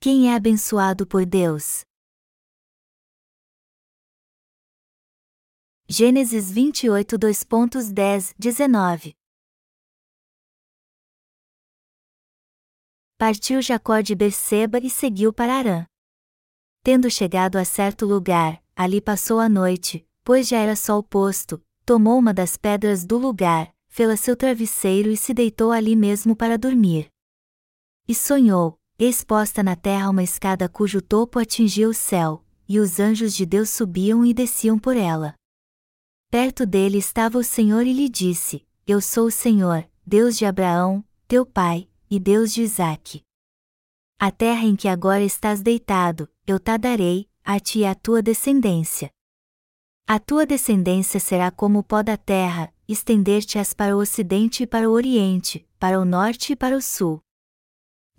Quem é abençoado por Deus? Gênesis 28 2.10, 19 Partiu Jacó de Berseba e seguiu para Arã. Tendo chegado a certo lugar, ali passou a noite, pois já era sol posto, tomou uma das pedras do lugar, fê-la seu travesseiro e se deitou ali mesmo para dormir. E sonhou, exposta na terra uma escada cujo topo atingia o céu, e os anjos de Deus subiam e desciam por ela. Perto dele estava o Senhor e lhe disse: Eu sou o Senhor, Deus de Abraão, teu pai, e Deus de Isaque. A terra em que agora estás deitado, eu te darei, a ti e à tua descendência. A tua descendência será como o pó da terra, estender-te-ás para o ocidente e para o oriente, para o norte e para o sul.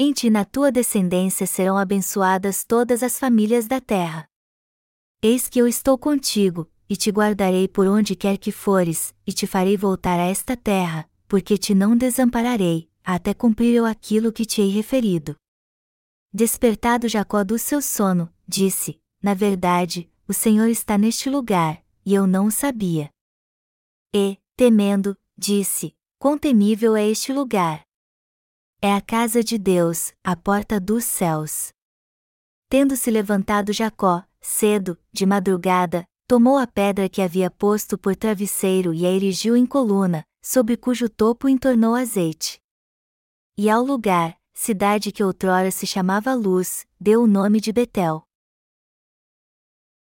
Em ti na tua descendência serão abençoadas todas as famílias da terra. Eis que eu estou contigo, e te guardarei por onde quer que fores, e te farei voltar a esta terra, porque te não desampararei, até cumprir eu aquilo que te hei referido. Despertado Jacó do seu sono, disse: Na verdade, o Senhor está neste lugar, e eu não o sabia. E, temendo, disse: Quão temível é este lugar! É a casa de Deus, a porta dos céus. Tendo-se levantado Jacó, cedo, de madrugada, tomou a pedra que havia posto por travesseiro e a erigiu em coluna, sobre cujo topo entornou azeite e ao lugar, cidade que outrora se chamava Luz, deu o nome de Betel.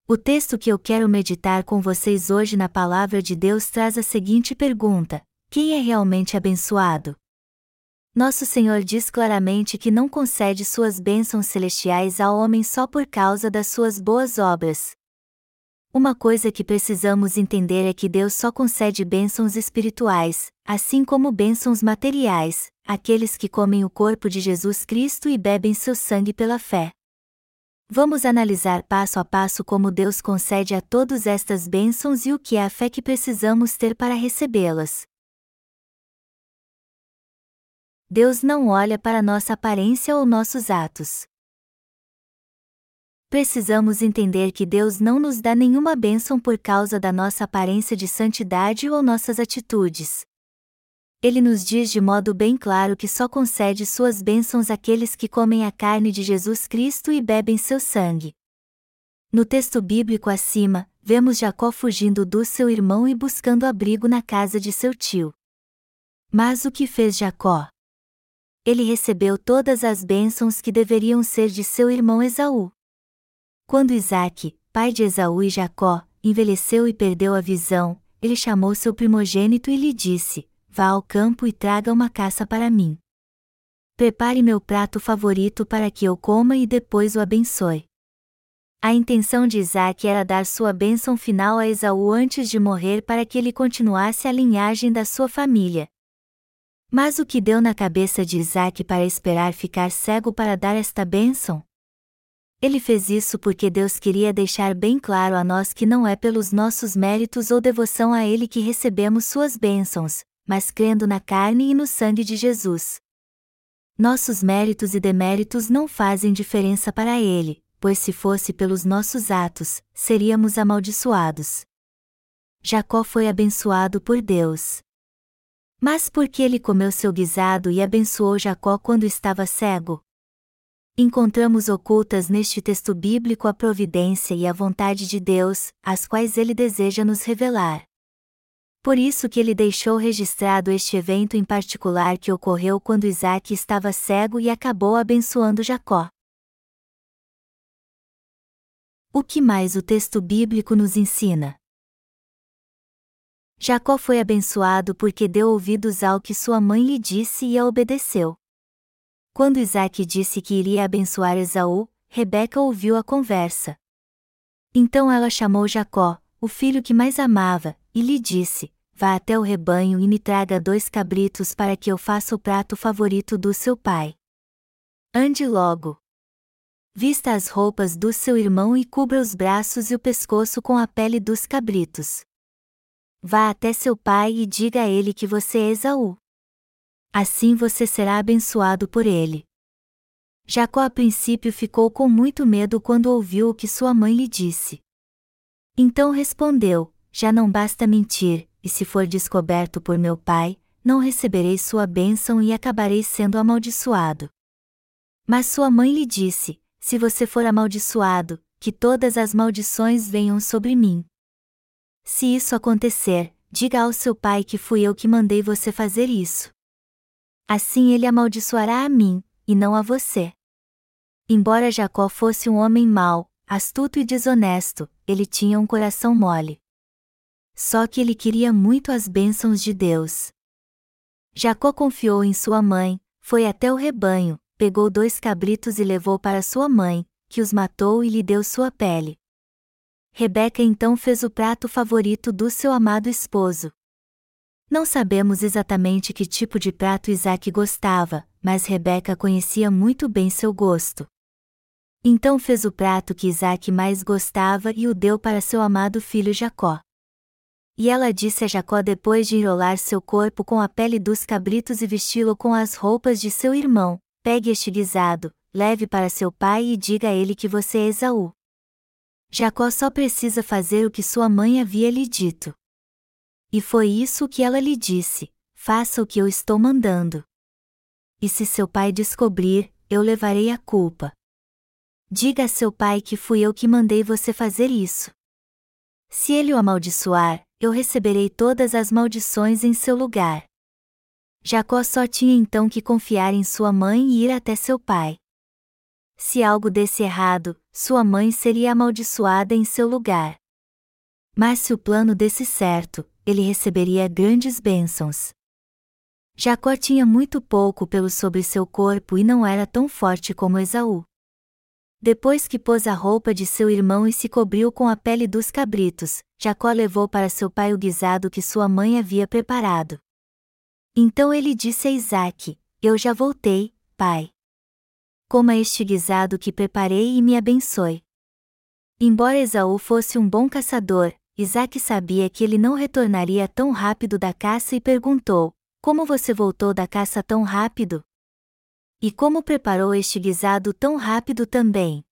O texto que eu quero meditar com vocês hoje na Palavra de Deus traz a seguinte pergunta: Quem é realmente abençoado? Nosso Senhor diz claramente que não concede suas bênçãos celestiais ao homem só por causa das suas boas obras. Uma coisa que precisamos entender é que Deus só concede bênçãos espirituais, assim como bênçãos materiais, aqueles que comem o corpo de Jesus Cristo e bebem seu sangue pela fé. Vamos analisar passo a passo como Deus concede a todos estas bênçãos e o que é a fé que precisamos ter para recebê-las. Deus não olha para nossa aparência ou nossos atos. Precisamos entender que Deus não nos dá nenhuma bênção por causa da nossa aparência de santidade ou nossas atitudes ele nos diz de modo bem claro que só concede suas bênçãos àqueles que comem a carne de Jesus Cristo e bebem seu sangue. No texto bíblico acima, vemos Jacó fugindo do seu irmão e buscando abrigo na casa de seu tio. Mas o que fez Jacó? Ele recebeu todas as bênçãos que deveriam ser de seu irmão Esaú. Quando Isaque, pai de Esaú e Jacó, envelheceu e perdeu a visão, ele chamou seu primogênito e lhe disse: vá ao campo e traga uma caça para mim. Prepare meu prato favorito para que eu coma e depois o abençoe. A intenção de Isaac era dar sua bênção final a Esaú antes de morrer para que ele continuasse a linhagem da sua família. Mas o que deu na cabeça de Isaac para esperar ficar cego para dar esta bênção? Ele fez isso porque Deus queria deixar bem claro a nós que não é pelos nossos méritos ou devoção a Ele que recebemos suas bênçãos, mas crendo na carne e no sangue de Jesus. Nossos méritos e deméritos não fazem diferença para Ele, pois se fosse pelos nossos atos, seríamos amaldiçoados. Jacó foi abençoado por Deus. Mas por que ele comeu seu guisado e abençoou Jacó quando estava cego? Encontramos ocultas neste texto bíblico a providência e a vontade de Deus, as quais ele deseja nos revelar. Por isso que ele deixou registrado este evento em particular que ocorreu quando Isaac estava cego e acabou abençoando Jacó. O que mais o texto bíblico nos ensina? Jacó foi abençoado porque deu ouvidos ao que sua mãe lhe disse e a obedeceu. Quando Isaac disse que iria abençoar Esaú, Rebeca ouviu a conversa. Então ela chamou Jacó, o filho que mais amava, e lhe disse: Vá até o rebanho e me traga dois cabritos para que eu faça o prato favorito do seu pai. Ande logo. Vista as roupas do seu irmão e cubra os braços e o pescoço com a pele dos cabritos. Vá até seu pai e diga a ele que você é Esaú. Assim você será abençoado por ele. Jacó a princípio ficou com muito medo quando ouviu o que sua mãe lhe disse. Então respondeu: Já não basta mentir, e se for descoberto por meu pai, não receberei sua bênção e acabarei sendo amaldiçoado. Mas sua mãe lhe disse: Se você for amaldiçoado, que todas as maldições venham sobre mim. Se isso acontecer, diga ao seu pai que fui eu que mandei você fazer isso. Assim ele amaldiçoará a mim, e não a você. Embora Jacó fosse um homem mau, astuto e desonesto, ele tinha um coração mole. Só que ele queria muito as bênçãos de Deus. Jacó confiou em sua mãe, foi até o rebanho, pegou dois cabritos e levou para sua mãe, que os matou e lhe deu sua pele. Rebeca então fez o prato favorito do seu amado esposo. Não sabemos exatamente que tipo de prato Isaac gostava, mas Rebeca conhecia muito bem seu gosto. Então fez o prato que Isaac mais gostava e o deu para seu amado filho Jacó. E ela disse a Jacó depois de enrolar seu corpo com a pele dos cabritos e vesti-lo com as roupas de seu irmão: Pegue este guisado, leve para seu pai e diga a ele que você é Esaú. Jacó só precisa fazer o que sua mãe havia lhe dito. E foi isso que ela lhe disse: faça o que eu estou mandando. E se seu pai descobrir, eu levarei a culpa. Diga a seu pai que fui eu que mandei você fazer isso. Se ele o amaldiçoar, eu receberei todas as maldições em seu lugar. Jacó só tinha então que confiar em sua mãe e ir até seu pai. Se algo desse errado, sua mãe seria amaldiçoada em seu lugar. Mas se o plano desse certo, ele receberia grandes bênçãos. Jacó tinha muito pouco pelo sobre seu corpo e não era tão forte como Esaú. Depois que pôs a roupa de seu irmão e se cobriu com a pele dos cabritos, Jacó levou para seu pai o guisado que sua mãe havia preparado. Então ele disse a Isaque: Eu já voltei, pai. Coma este guisado que preparei e me abençoe. Embora Esaú fosse um bom caçador, Isaque sabia que ele não retornaria tão rápido da caça e perguntou: Como você voltou da caça tão rápido? E como preparou este guisado tão rápido também?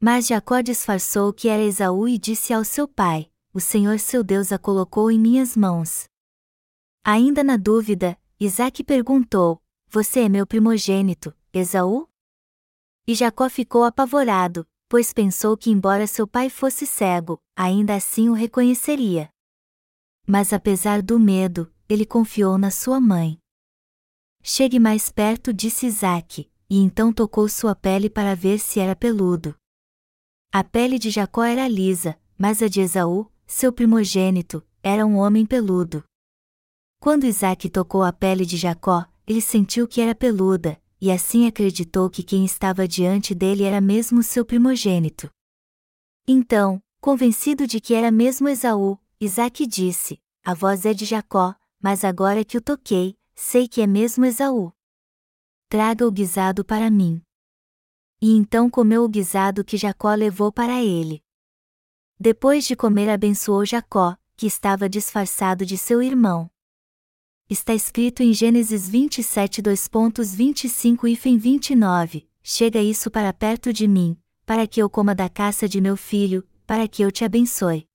Mas Jacó disfarçou que era Esaú e disse ao seu pai: O Senhor seu Deus a colocou em minhas mãos. Ainda na dúvida, Isaque perguntou: Você é meu primogênito, Esaú? E Jacó ficou apavorado, pois pensou que, embora seu pai fosse cego, ainda assim o reconheceria. Mas apesar do medo, ele confiou na sua mãe. Chegue mais perto, disse Isaac, e então tocou sua pele para ver se era peludo. A pele de Jacó era lisa, mas a de Esaú, seu primogênito, era um homem peludo. Quando Isaac tocou a pele de Jacó, ele sentiu que era peluda, e assim acreditou que quem estava diante dele era mesmo seu primogênito. Então, convencido de que era mesmo Esaú, Isaac disse: A voz é de Jacó, mas agora que o toquei, sei que é mesmo Esaú. Traga o guisado para mim. E então comeu o guisado que Jacó levou para ele. Depois de comer, abençoou Jacó, que estava disfarçado de seu irmão. Está escrito em Gênesis 27, 2.25 e 29: Chega isso para perto de mim, para que eu coma da caça de meu filho, para que eu te abençoe.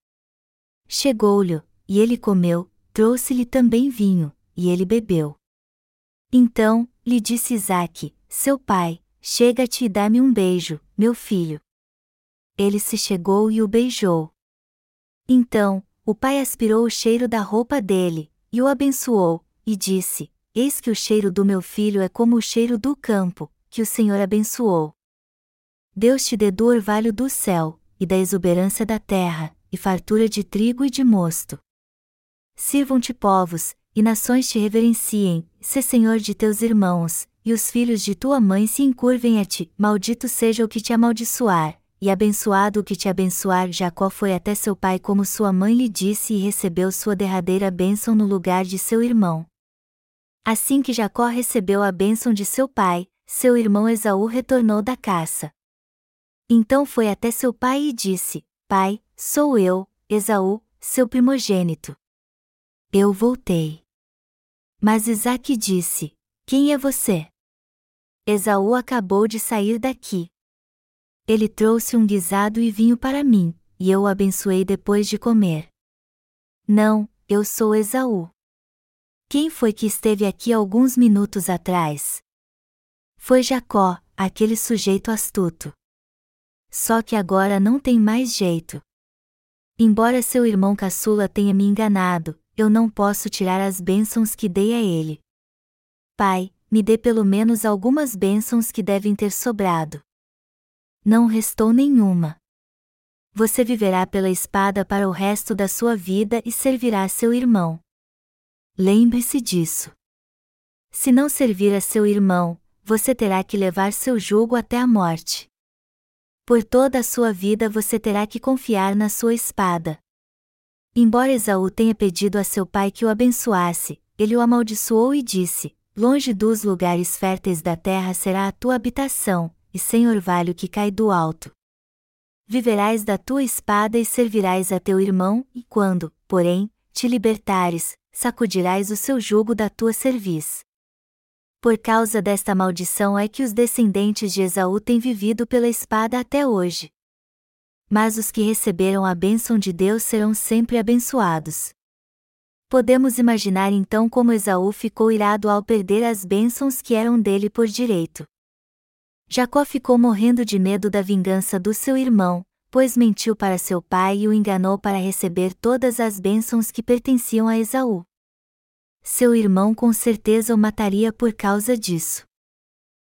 Chegou-lhe, e ele comeu, trouxe-lhe também vinho, e ele bebeu. Então, lhe disse Isaque, seu pai, chega-te e dá-me um beijo, meu filho. Ele se chegou e o beijou. Então, o pai aspirou o cheiro da roupa dele, e o abençoou, e disse: Eis que o cheiro do meu filho é como o cheiro do campo, que o Senhor abençoou. Deus te dê do orvalho do céu, e da exuberância da terra, e fartura de trigo e de mosto. Sirvam-te povos, e nações te reverenciem, se Senhor de teus irmãos, e os filhos de tua mãe se encurvem a ti, maldito seja o que te amaldiçoar, e abençoado o que te abençoar. Jacó foi até seu pai como sua mãe lhe disse e recebeu sua derradeira bênção no lugar de seu irmão. Assim que Jacó recebeu a bênção de seu pai, seu irmão Esaú retornou da caça. Então foi até seu pai e disse: Pai, sou eu, Esaú, seu primogênito. Eu voltei. Mas Isaque disse: Quem é você? Esaú acabou de sair daqui. Ele trouxe um guisado e vinho para mim, e eu o abençoei depois de comer. Não, eu sou Esaú. Quem foi que esteve aqui alguns minutos atrás? Foi Jacó, aquele sujeito astuto. Só que agora não tem mais jeito. Embora seu irmão caçula tenha me enganado, eu não posso tirar as bênçãos que dei a ele. Pai, me dê pelo menos algumas bênçãos que devem ter sobrado. Não restou nenhuma. Você viverá pela espada para o resto da sua vida e servirá seu irmão. Lembre-se disso. Se não servir a seu irmão, você terá que levar seu jugo até a morte. Por toda a sua vida você terá que confiar na sua espada. Embora Esaú tenha pedido a seu pai que o abençoasse, ele o amaldiçoou e disse: Longe dos lugares férteis da terra será a tua habitação, e sem orvalho que cai do alto. Viverás da tua espada e servirás a teu irmão, e quando, porém, te libertares, sacudirás o seu jugo da tua cerviz. Por causa desta maldição é que os descendentes de Esaú têm vivido pela espada até hoje. Mas os que receberam a bênção de Deus serão sempre abençoados. Podemos imaginar então como Esaú ficou irado ao perder as bênçãos que eram dele por direito. Jacó ficou morrendo de medo da vingança do seu irmão, pois mentiu para seu pai e o enganou para receber todas as bênçãos que pertenciam a Esaú seu irmão com certeza o mataria por causa disso.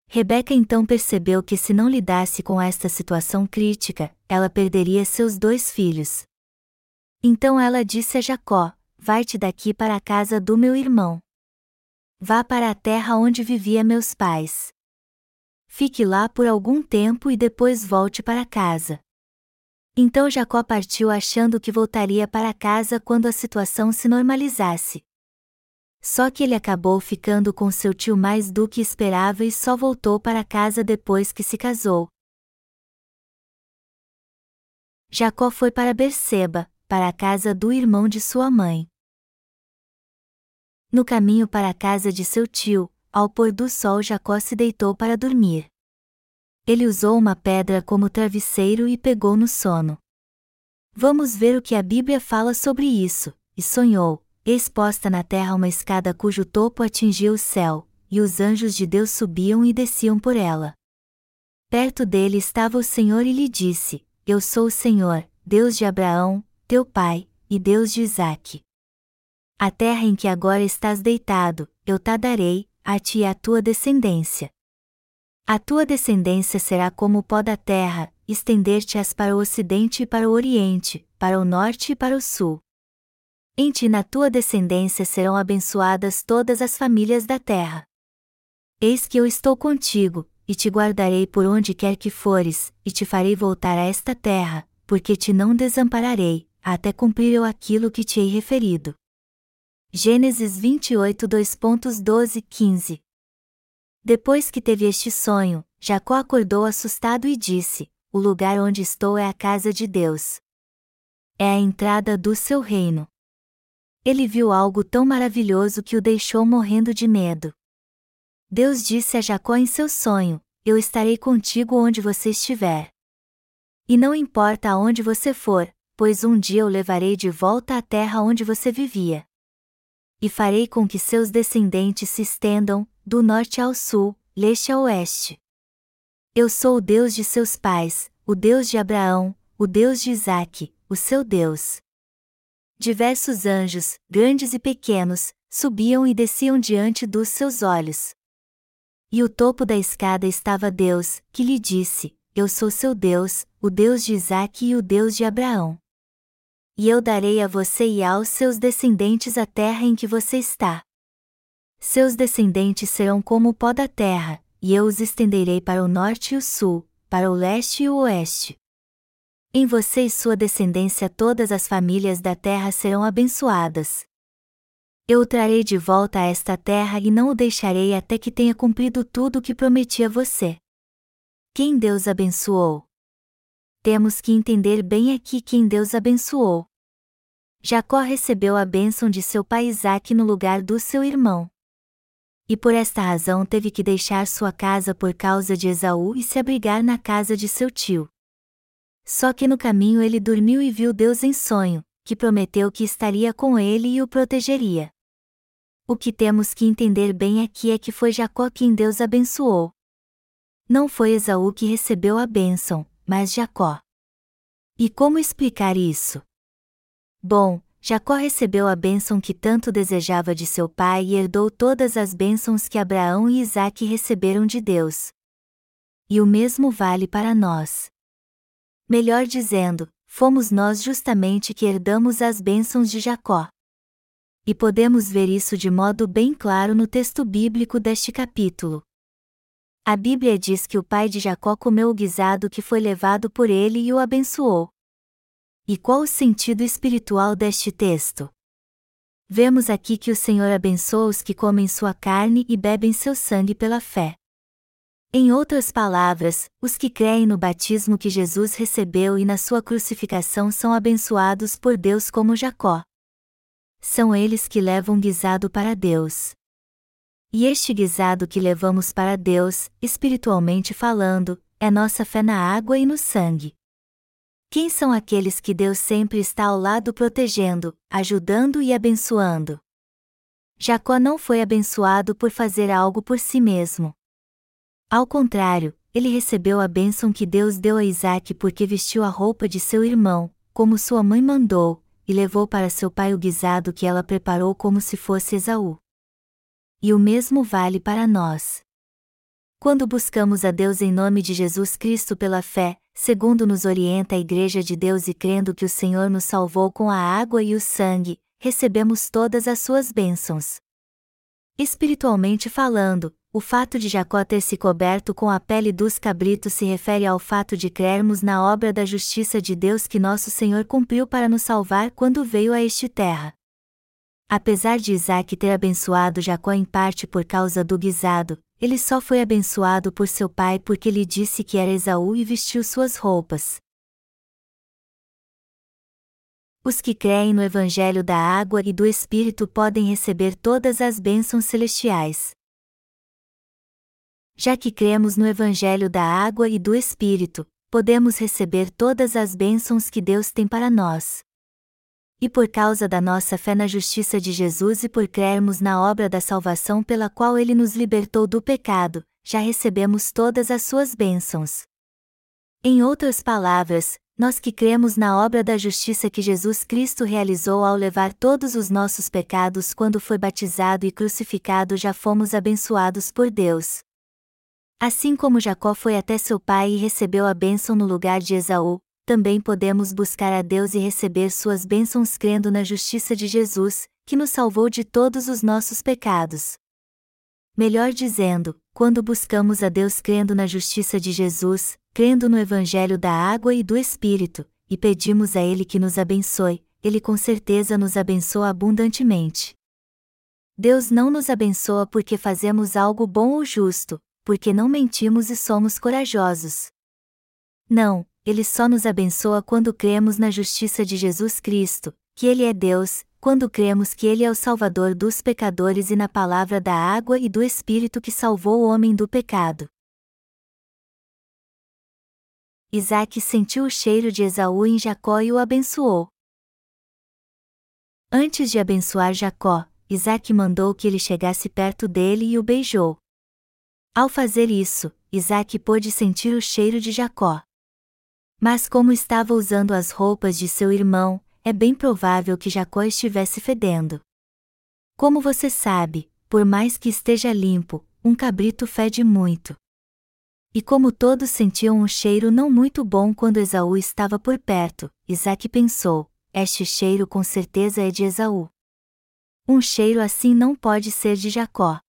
Rebeca então percebeu que se não lidasse com esta situação crítica, ela perderia seus dois filhos. Então ela disse a Jacó: Vai-te daqui para a casa do meu irmão. Vá para a terra onde vivia meus pais. Fique lá por algum tempo e depois volte para casa. Então Jacó partiu achando que voltaria para casa quando a situação se normalizasse. Só que ele acabou ficando com seu tio mais do que esperava e só voltou para casa depois que se casou. Jacó foi para Berseba, para a casa do irmão de sua mãe. No caminho para a casa de seu tio, ao pôr do sol Jacó se deitou para dormir. Ele usou uma pedra como travesseiro e pegou no sono. Vamos ver o que a Bíblia fala sobre isso, e sonhou, exposta na terra uma escada cujo topo atingia o céu, e os anjos de Deus subiam e desciam por ela. Perto dele estava o Senhor e lhe disse: Eu sou o Senhor, Deus de Abraão, teu pai, e Deus de Isaque. A terra em que agora estás deitado, eu te darei, a ti e à tua descendência. A tua descendência será como o pó da terra, estender-te-ás para o ocidente e para o oriente, para o norte e para o sul. Em ti na tua descendência serão abençoadas todas as famílias da terra. Eis que eu estou contigo, e te guardarei por onde quer que fores, e te farei voltar a esta terra, porque te não desampararei, até cumprir eu aquilo que te hei referido. Gênesis 28 2.12 15 Depois que teve este sonho, Jacó acordou assustado e disse: O lugar onde estou é a casa de Deus. É a entrada do seu reino ele viu algo tão maravilhoso que o deixou morrendo de medo. Deus disse a Jacó em seu sonho: Eu estarei contigo onde você estiver. E não importa aonde você for, pois um dia eu levarei de volta à terra onde você vivia. E farei com que seus descendentes se estendam, do norte ao sul, leste a oeste. Eu sou o Deus de seus pais, o Deus de Abraão, o Deus de Isaque, o seu Deus. Diversos anjos, grandes e pequenos, subiam e desciam diante dos seus olhos. E o topo da escada estava Deus, que lhe disse: Eu sou seu Deus, o Deus de Isaque e o Deus de Abraão. E eu darei a você e aos seus descendentes a terra em que você está. Seus descendentes serão como o pó da terra, e eu os estenderei para o norte e o sul, para o leste e o oeste. Em você e sua descendência todas as famílias da terra serão abençoadas. Eu o trarei de volta a esta terra e não o deixarei até que tenha cumprido tudo o que prometi a você. Quem Deus abençoou? Temos que entender bem aqui quem Deus abençoou. Jacó recebeu a bênção de seu pai Isaque no lugar do seu irmão. E por esta razão teve que deixar sua casa por causa de Esaú e se abrigar na casa de seu tio. Só que no caminho ele dormiu e viu Deus em sonho, que prometeu que estaria com ele e o protegeria. O que temos que entender bem aqui é que foi Jacó quem Deus abençoou. Não foi Esaú que recebeu a bênção, mas Jacó. E como explicar isso? Bom, Jacó recebeu a bênção que tanto desejava de seu pai e herdou todas as bênçãos que Abraão e Isaque receberam de Deus. E o mesmo vale para nós. Melhor dizendo, fomos nós justamente que herdamos as bênçãos de Jacó. E podemos ver isso de modo bem claro no texto bíblico deste capítulo. A Bíblia diz que o pai de Jacó comeu o guisado que foi levado por ele e o abençoou. E qual o sentido espiritual deste texto? Vemos aqui que o Senhor abençoa os que comem sua carne e bebem seu sangue pela fé. Em outras palavras, os que creem no batismo que Jesus recebeu e na sua crucificação são abençoados por Deus como Jacó. São eles que levam guisado para Deus. E este guisado que levamos para Deus, espiritualmente falando, é nossa fé na água e no sangue. Quem são aqueles que Deus sempre está ao lado protegendo, ajudando e abençoando? Jacó não foi abençoado por fazer algo por si mesmo. Ao contrário, ele recebeu a bênção que Deus deu a Isaac porque vestiu a roupa de seu irmão, como sua mãe mandou, e levou para seu pai o guisado que ela preparou como se fosse Esaú. E o mesmo vale para nós. Quando buscamos a Deus em nome de Jesus Cristo pela fé, segundo nos orienta a Igreja de Deus e crendo que o Senhor nos salvou com a água e o sangue, recebemos todas as suas bênçãos. Espiritualmente falando, o fato de Jacó ter se coberto com a pele dos cabritos se refere ao fato de crermos na obra da justiça de Deus que nosso Senhor cumpriu para nos salvar quando veio a este terra. Apesar de Isaac ter abençoado Jacó em parte por causa do guisado, ele só foi abençoado por seu pai porque lhe disse que era Esaú e vestiu suas roupas. Os que creem no Evangelho da Água e do Espírito podem receber todas as bênçãos celestiais. Já que cremos no Evangelho da Água e do Espírito, podemos receber todas as bênçãos que Deus tem para nós. E por causa da nossa fé na justiça de Jesus e por crermos na obra da salvação pela qual ele nos libertou do pecado, já recebemos todas as suas bênçãos. Em outras palavras, nós que cremos na obra da justiça que Jesus Cristo realizou ao levar todos os nossos pecados quando foi batizado e crucificado já fomos abençoados por Deus. Assim como Jacó foi até seu pai e recebeu a bênção no lugar de Esaú, também podemos buscar a Deus e receber suas bênçãos crendo na justiça de Jesus, que nos salvou de todos os nossos pecados. Melhor dizendo, quando buscamos a Deus crendo na justiça de Jesus, crendo no Evangelho da água e do Espírito, e pedimos a Ele que nos abençoe, Ele com certeza nos abençoa abundantemente. Deus não nos abençoa porque fazemos algo bom ou justo, porque não mentimos e somos corajosos. Não, ele só nos abençoa quando cremos na justiça de Jesus Cristo, que Ele é Deus, quando cremos que Ele é o Salvador dos pecadores e na palavra da água e do Espírito que salvou o homem do pecado. Isaac sentiu o cheiro de Esaú em Jacó e o abençoou. Antes de abençoar Jacó, Isaac mandou que ele chegasse perto dele e o beijou. Ao fazer isso, Isaac pôde sentir o cheiro de Jacó. Mas como estava usando as roupas de seu irmão, é bem provável que Jacó estivesse fedendo. Como você sabe, por mais que esteja limpo, um cabrito fede muito. E como todos sentiam um cheiro não muito bom quando Esaú estava por perto, Isaac pensou: este cheiro com certeza é de Esaú. Um cheiro assim não pode ser de Jacó.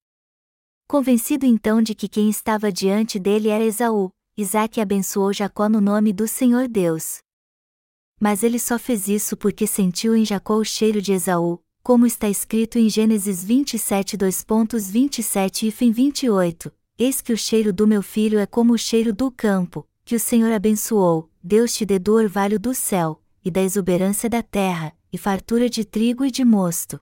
Convencido então de que quem estava diante dele era Esaú, Isaac abençoou Jacó no nome do Senhor Deus. Mas ele só fez isso porque sentiu em Jacó o cheiro de Esaú, como está escrito em Gênesis 27 2.27 e fim 28, Eis que o cheiro do meu filho é como o cheiro do campo, que o Senhor abençoou, Deus te dê do orvalho do céu, e da exuberância da terra, e fartura de trigo e de mosto.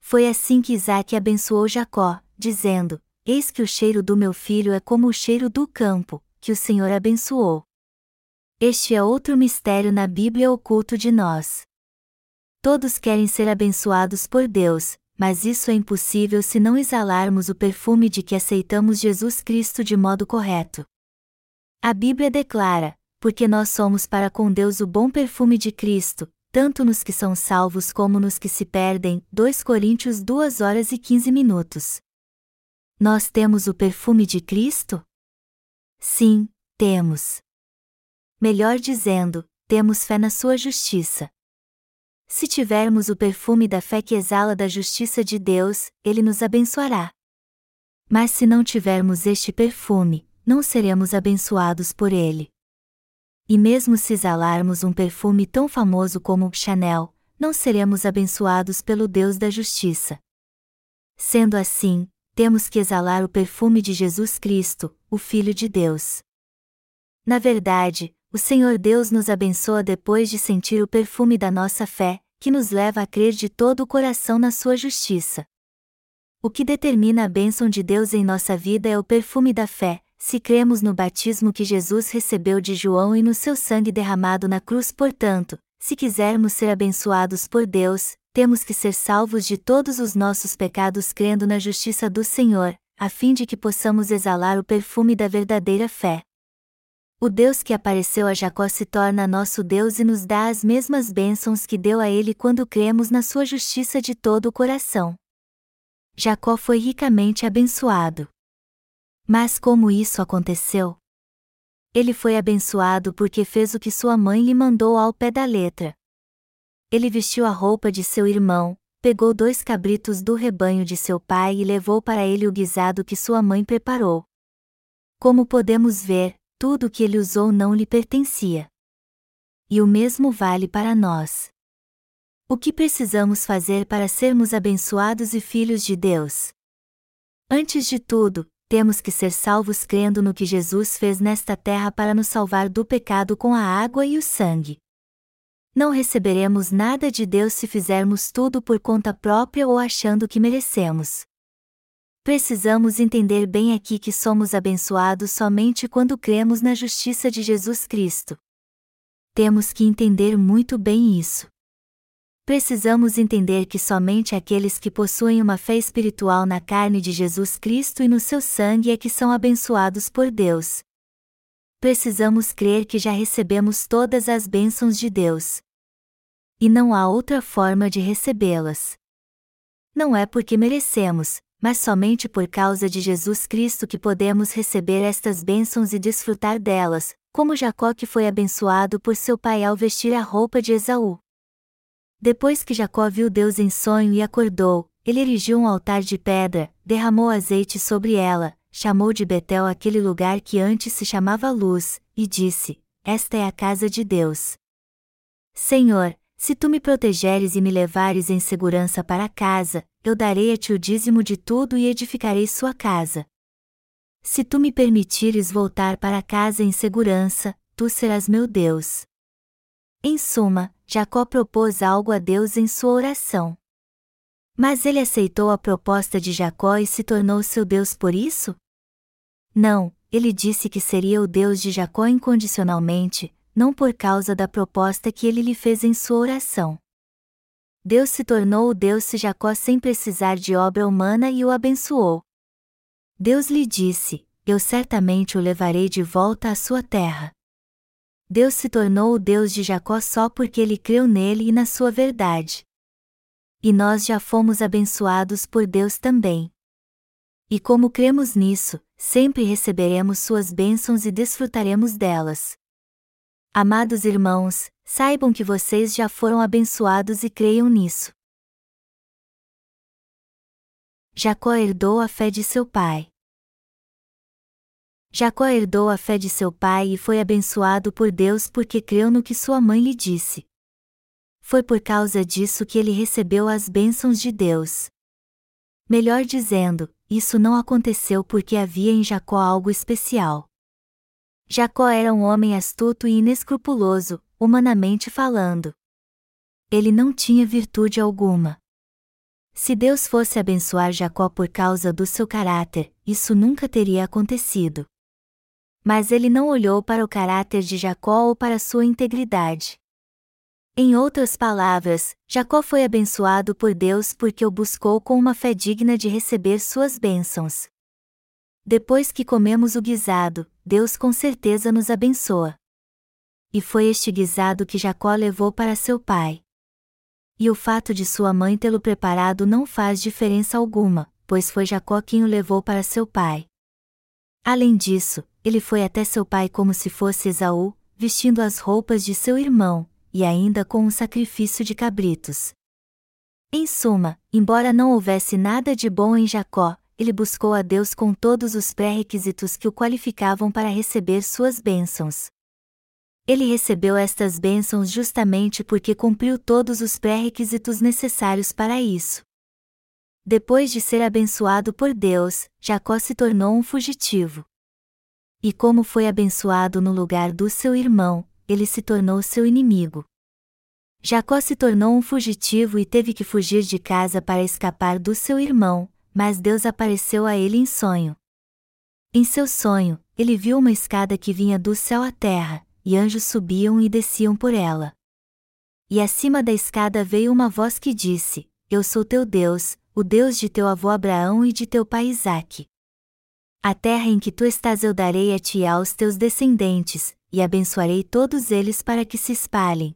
Foi assim que Isaac abençoou Jacó, dizendo: Eis que o cheiro do meu filho é como o cheiro do campo, que o Senhor abençoou. Este é outro mistério na Bíblia oculto de nós. Todos querem ser abençoados por Deus, mas isso é impossível se não exalarmos o perfume de que aceitamos Jesus Cristo de modo correto. A Bíblia declara: porque nós somos para com Deus o bom perfume de Cristo, tanto nos que são salvos como nos que se perdem. 2 Coríntios 2 horas e 15 minutos. Nós temos o perfume de Cristo? Sim, temos. Melhor dizendo, temos fé na sua justiça. Se tivermos o perfume da fé que exala da justiça de Deus, ele nos abençoará. Mas se não tivermos este perfume, não seremos abençoados por ele. E mesmo se exalarmos um perfume tão famoso como Chanel, não seremos abençoados pelo Deus da justiça. Sendo assim, temos que exalar o perfume de Jesus Cristo, o Filho de Deus. Na verdade, o Senhor Deus nos abençoa depois de sentir o perfume da nossa fé, que nos leva a crer de todo o coração na sua justiça. O que determina a bênção de Deus em nossa vida é o perfume da fé, se cremos no batismo que Jesus recebeu de João e no seu sangue derramado na cruz, portanto, se quisermos ser abençoados por Deus, temos que ser salvos de todos os nossos pecados crendo na justiça do Senhor, a fim de que possamos exalar o perfume da verdadeira fé. O Deus que apareceu a Jacó se torna nosso Deus e nos dá as mesmas bênçãos que deu a ele quando cremos na sua justiça de todo o coração. Jacó foi ricamente abençoado. Mas como isso aconteceu? Ele foi abençoado porque fez o que sua mãe lhe mandou ao pé da letra. Ele vestiu a roupa de seu irmão, pegou dois cabritos do rebanho de seu pai e levou para ele o guisado que sua mãe preparou. Como podemos ver, tudo o que ele usou não lhe pertencia. E o mesmo vale para nós. O que precisamos fazer para sermos abençoados e filhos de Deus? Antes de tudo, temos que ser salvos crendo no que Jesus fez nesta terra para nos salvar do pecado com a água e o sangue. Não receberemos nada de Deus se fizermos tudo por conta própria ou achando que merecemos. Precisamos entender bem aqui que somos abençoados somente quando cremos na justiça de Jesus Cristo. Temos que entender muito bem isso. Precisamos entender que somente aqueles que possuem uma fé espiritual na carne de Jesus Cristo e no seu sangue é que são abençoados por Deus. Precisamos crer que já recebemos todas as bênçãos de Deus. E não há outra forma de recebê-las. Não é porque merecemos, mas somente por causa de Jesus Cristo que podemos receber estas bênçãos e desfrutar delas, como Jacó que foi abençoado por seu pai ao vestir a roupa de Esaú. Depois que Jacó viu Deus em sonho e acordou, ele erigiu um altar de pedra, derramou azeite sobre ela, chamou de Betel aquele lugar que antes se chamava Luz, e disse: Esta é a casa de Deus. Senhor, se tu me protegeres e me levares em segurança para casa, eu darei a ti o dízimo de tudo e edificarei sua casa. Se tu me permitires voltar para casa em segurança, tu serás meu Deus. Em suma, Jacó propôs algo a Deus em sua oração. Mas ele aceitou a proposta de Jacó e se tornou seu Deus por isso? Não, ele disse que seria o Deus de Jacó incondicionalmente, não por causa da proposta que ele lhe fez em sua oração. Deus se tornou o Deus de Jacó sem precisar de obra humana e o abençoou. Deus lhe disse: Eu certamente o levarei de volta à sua terra. Deus se tornou o Deus de Jacó só porque ele creu nele e na sua verdade. E nós já fomos abençoados por Deus também. E como cremos nisso, sempre receberemos suas bênçãos e desfrutaremos delas. Amados irmãos, saibam que vocês já foram abençoados e creiam nisso. Jacó herdou a fé de seu pai. Jacó herdou a fé de seu pai e foi abençoado por Deus porque creu no que sua mãe lhe disse. Foi por causa disso que ele recebeu as bênçãos de Deus. Melhor dizendo, isso não aconteceu porque havia em Jacó algo especial. Jacó era um homem astuto e inescrupuloso, humanamente falando. Ele não tinha virtude alguma. Se Deus fosse abençoar Jacó por causa do seu caráter, isso nunca teria acontecido. Mas ele não olhou para o caráter de Jacó ou para sua integridade. Em outras palavras, Jacó foi abençoado por Deus porque o buscou com uma fé digna de receber suas bênçãos. Depois que comemos o guisado, Deus com certeza nos abençoa. E foi este guisado que Jacó levou para seu pai. E o fato de sua mãe tê-lo preparado não faz diferença alguma, pois foi Jacó quem o levou para seu pai. Além disso, ele foi até seu pai como se fosse Esaú, vestindo as roupas de seu irmão, e ainda com um sacrifício de cabritos. Em suma, embora não houvesse nada de bom em Jacó, ele buscou a Deus com todos os pré-requisitos que o qualificavam para receber suas bênçãos. Ele recebeu estas bênçãos justamente porque cumpriu todos os pré-requisitos necessários para isso. Depois de ser abençoado por Deus, Jacó se tornou um fugitivo. E como foi abençoado no lugar do seu irmão, ele se tornou seu inimigo. Jacó se tornou um fugitivo e teve que fugir de casa para escapar do seu irmão, mas Deus apareceu a ele em sonho. Em seu sonho, ele viu uma escada que vinha do céu à terra, e anjos subiam e desciam por ela. E acima da escada veio uma voz que disse: Eu sou teu Deus, o Deus de teu avô Abraão e de teu pai Isaque. A terra em que tu estás eu darei a ti e aos teus descendentes, e abençoarei todos eles para que se espalhem.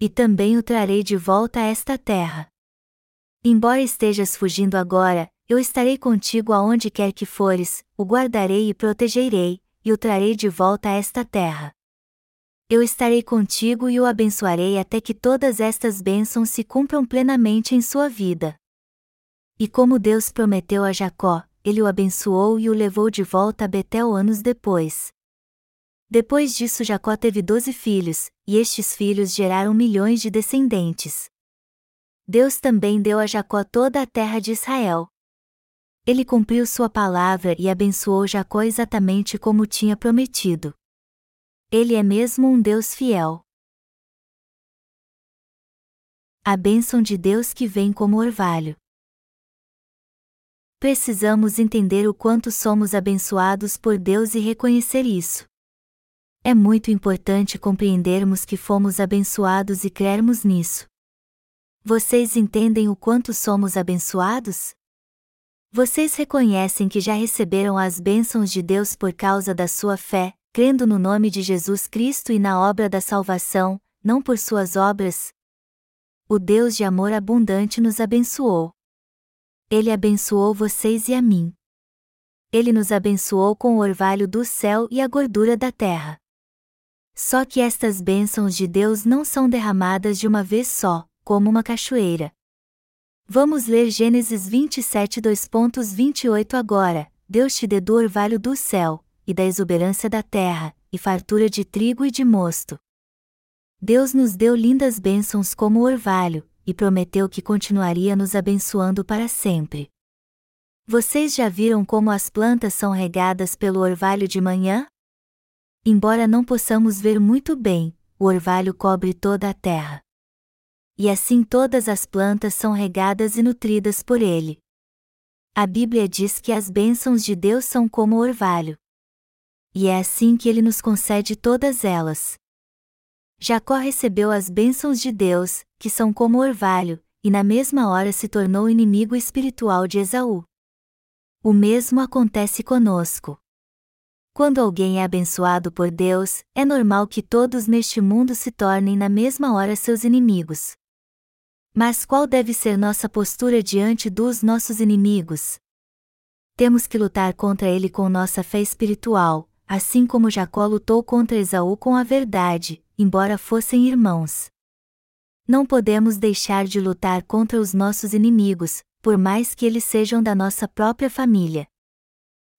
E também o trarei de volta a esta terra. Embora estejas fugindo agora, eu estarei contigo aonde quer que fores, o guardarei e protegerei, e o trarei de volta a esta terra. Eu estarei contigo e o abençoarei até que todas estas bênçãos se cumpram plenamente em sua vida. E como Deus prometeu a Jacó, ele o abençoou e o levou de volta a Betel anos depois. Depois disso Jacó teve doze filhos, e estes filhos geraram milhões de descendentes. Deus também deu a Jacó toda a terra de Israel. Ele cumpriu sua palavra e abençoou Jacó exatamente como tinha prometido. Ele é mesmo um Deus fiel. A bênção de Deus que vem como orvalho. Precisamos entender o quanto somos abençoados por Deus e reconhecer isso. É muito importante compreendermos que fomos abençoados e crermos nisso. Vocês entendem o quanto somos abençoados? Vocês reconhecem que já receberam as bênçãos de Deus por causa da sua fé, crendo no nome de Jesus Cristo e na obra da salvação, não por suas obras? O Deus de amor abundante nos abençoou. Ele abençoou vocês e a mim. Ele nos abençoou com o orvalho do céu e a gordura da terra. Só que estas bênçãos de Deus não são derramadas de uma vez só, como uma cachoeira. Vamos ler Gênesis 27 2.28 agora. Deus te deu do orvalho do céu, e da exuberância da terra, e fartura de trigo e de mosto. Deus nos deu lindas bênçãos como o orvalho, e prometeu que continuaria nos abençoando para sempre. Vocês já viram como as plantas são regadas pelo orvalho de manhã? Embora não possamos ver muito bem, o orvalho cobre toda a terra. E assim todas as plantas são regadas e nutridas por ele. A Bíblia diz que as bênçãos de Deus são como orvalho. E é assim que ele nos concede todas elas. Jacó recebeu as bênçãos de Deus, que são como orvalho, e na mesma hora se tornou inimigo espiritual de Esaú. O mesmo acontece conosco. Quando alguém é abençoado por Deus, é normal que todos neste mundo se tornem na mesma hora seus inimigos. Mas qual deve ser nossa postura diante dos nossos inimigos? Temos que lutar contra ele com nossa fé espiritual, assim como Jacó lutou contra Esaú com a verdade, embora fossem irmãos. Não podemos deixar de lutar contra os nossos inimigos, por mais que eles sejam da nossa própria família.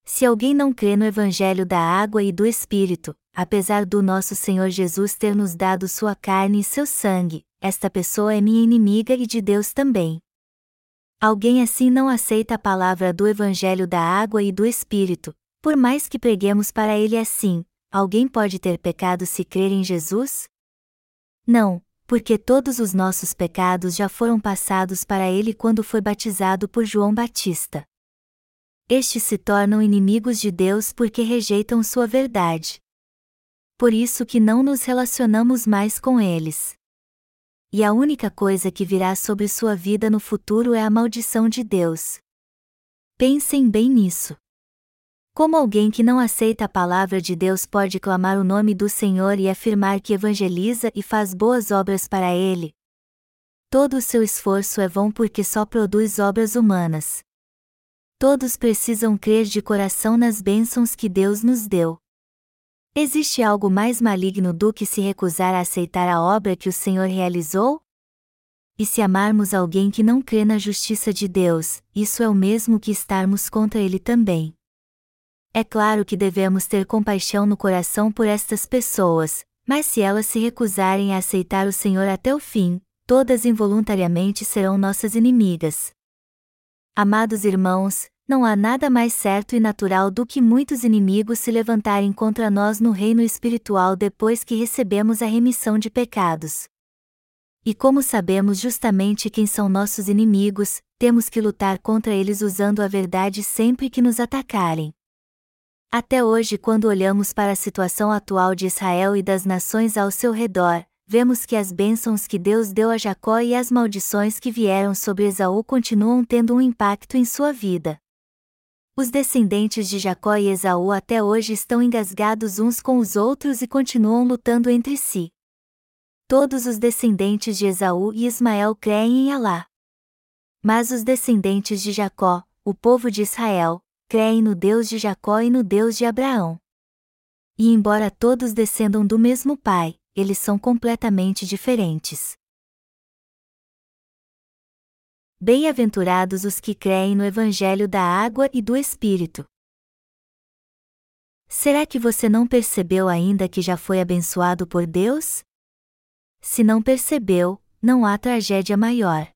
Se alguém não crê no Evangelho da água e do Espírito, apesar do nosso Senhor Jesus ter nos dado sua carne e seu sangue, esta pessoa é minha inimiga e de Deus também. Alguém assim não aceita a palavra do Evangelho da água e do Espírito, por mais que preguemos para ele assim, alguém pode ter pecado se crer em Jesus? Não, porque todos os nossos pecados já foram passados para ele quando foi batizado por João Batista. Estes se tornam inimigos de Deus porque rejeitam sua verdade. Por isso que não nos relacionamos mais com eles. E a única coisa que virá sobre sua vida no futuro é a maldição de Deus. Pensem bem nisso. Como alguém que não aceita a palavra de Deus pode clamar o nome do Senhor e afirmar que evangeliza e faz boas obras para Ele? Todo o seu esforço é vão porque só produz obras humanas. Todos precisam crer de coração nas bênçãos que Deus nos deu. Existe algo mais maligno do que se recusar a aceitar a obra que o Senhor realizou? E se amarmos alguém que não crê na justiça de Deus, isso é o mesmo que estarmos contra ele também. É claro que devemos ter compaixão no coração por estas pessoas, mas se elas se recusarem a aceitar o Senhor até o fim, todas involuntariamente serão nossas inimigas. Amados irmãos, não há nada mais certo e natural do que muitos inimigos se levantarem contra nós no reino espiritual depois que recebemos a remissão de pecados. E como sabemos justamente quem são nossos inimigos, temos que lutar contra eles usando a verdade sempre que nos atacarem. Até hoje, quando olhamos para a situação atual de Israel e das nações ao seu redor, vemos que as bênçãos que Deus deu a Jacó e as maldições que vieram sobre Esaú continuam tendo um impacto em sua vida. Os descendentes de Jacó e Esaú até hoje estão engasgados uns com os outros e continuam lutando entre si. Todos os descendentes de Esaú e Ismael creem em Alá. Mas os descendentes de Jacó, o povo de Israel, creem no Deus de Jacó e no Deus de Abraão. E embora todos descendam do mesmo pai, eles são completamente diferentes. Bem-aventurados os que creem no Evangelho da Água e do Espírito. Será que você não percebeu ainda que já foi abençoado por Deus? Se não percebeu, não há tragédia maior.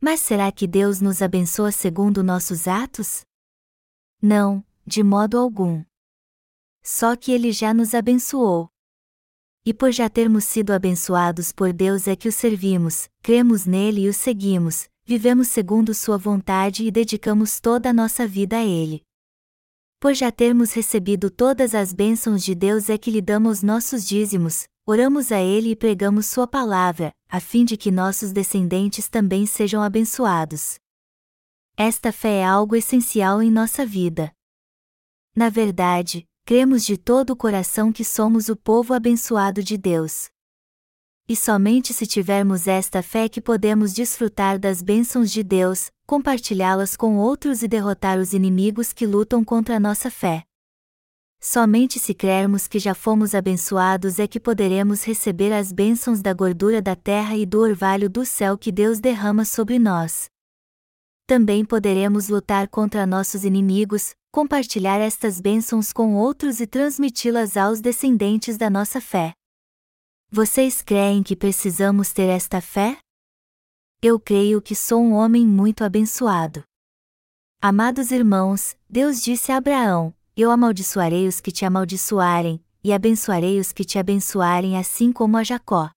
Mas será que Deus nos abençoa segundo nossos atos? Não, de modo algum. Só que Ele já nos abençoou. E por já termos sido abençoados por Deus é que o servimos, cremos nele e o seguimos, vivemos segundo Sua vontade e dedicamos toda a nossa vida a Ele. Por já termos recebido todas as bênçãos de Deus é que lhe damos nossos dízimos, oramos a Ele e pregamos Sua palavra, a fim de que nossos descendentes também sejam abençoados. Esta fé é algo essencial em nossa vida. Na verdade, cremos de todo o coração que somos o povo abençoado de Deus. E somente se tivermos esta fé que podemos desfrutar das bênçãos de Deus, compartilhá-las com outros e derrotar os inimigos que lutam contra a nossa fé. Somente se crermos que já fomos abençoados é que poderemos receber as bênçãos da gordura da terra e do orvalho do céu que Deus derrama sobre nós também poderemos lutar contra nossos inimigos, compartilhar estas bênçãos com outros e transmiti-las aos descendentes da nossa fé. Vocês creem que precisamos ter esta fé? Eu creio que sou um homem muito abençoado. Amados irmãos, Deus disse a Abraão: Eu amaldiçoarei os que te amaldiçoarem, e abençoarei os que te abençoarem, assim como a Jacó.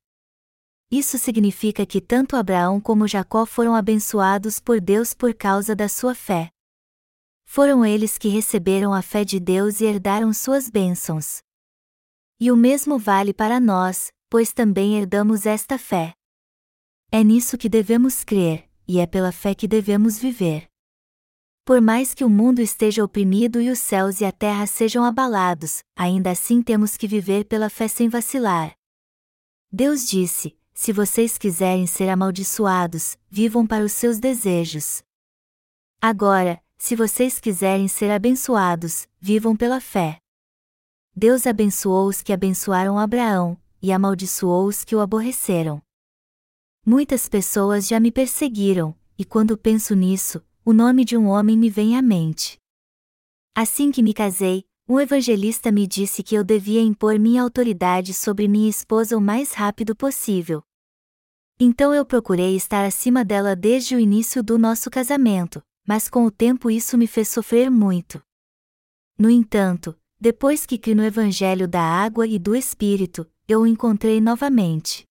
Isso significa que tanto Abraão como Jacó foram abençoados por Deus por causa da sua fé. Foram eles que receberam a fé de Deus e herdaram suas bênçãos. E o mesmo vale para nós, pois também herdamos esta fé. É nisso que devemos crer, e é pela fé que devemos viver. Por mais que o mundo esteja oprimido e os céus e a terra sejam abalados, ainda assim temos que viver pela fé sem vacilar. Deus disse: se vocês quiserem ser amaldiçoados, vivam para os seus desejos. Agora, se vocês quiserem ser abençoados, vivam pela fé. Deus abençoou os que abençoaram Abraão, e amaldiçoou os que o aborreceram. Muitas pessoas já me perseguiram, e quando penso nisso, o nome de um homem me vem à mente. Assim que me casei, um evangelista me disse que eu devia impor minha autoridade sobre minha esposa o mais rápido possível. Então eu procurei estar acima dela desde o início do nosso casamento, mas com o tempo isso me fez sofrer muito. No entanto, depois que criei no Evangelho da Água e do Espírito, eu o encontrei novamente.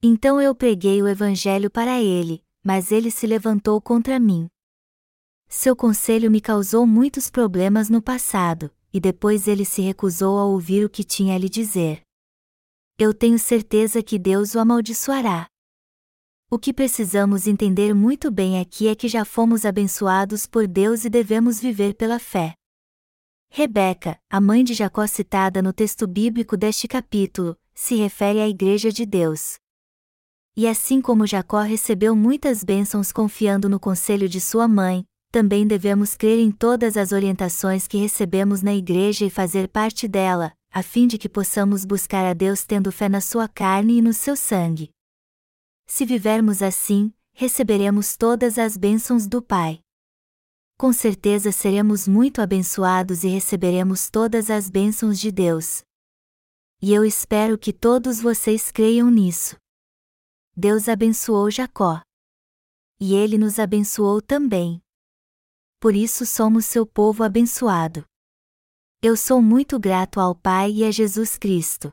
Então eu preguei o Evangelho para ele, mas ele se levantou contra mim. Seu conselho me causou muitos problemas no passado, e depois ele se recusou a ouvir o que tinha a lhe dizer. Eu tenho certeza que Deus o amaldiçoará. O que precisamos entender muito bem aqui é que já fomos abençoados por Deus e devemos viver pela fé. Rebeca, a mãe de Jacó citada no texto bíblico deste capítulo, se refere à Igreja de Deus. E assim como Jacó recebeu muitas bênçãos confiando no conselho de sua mãe, também devemos crer em todas as orientações que recebemos na Igreja e fazer parte dela, a fim de que possamos buscar a Deus tendo fé na sua carne e no seu sangue. Se vivermos assim, receberemos todas as bênçãos do Pai com certeza seremos muito abençoados e receberemos todas as bênçãos de Deus. E eu espero que todos vocês creiam nisso. Deus abençoou Jacó. E ele nos abençoou também. Por isso somos seu povo abençoado. Eu sou muito grato ao Pai e a Jesus Cristo.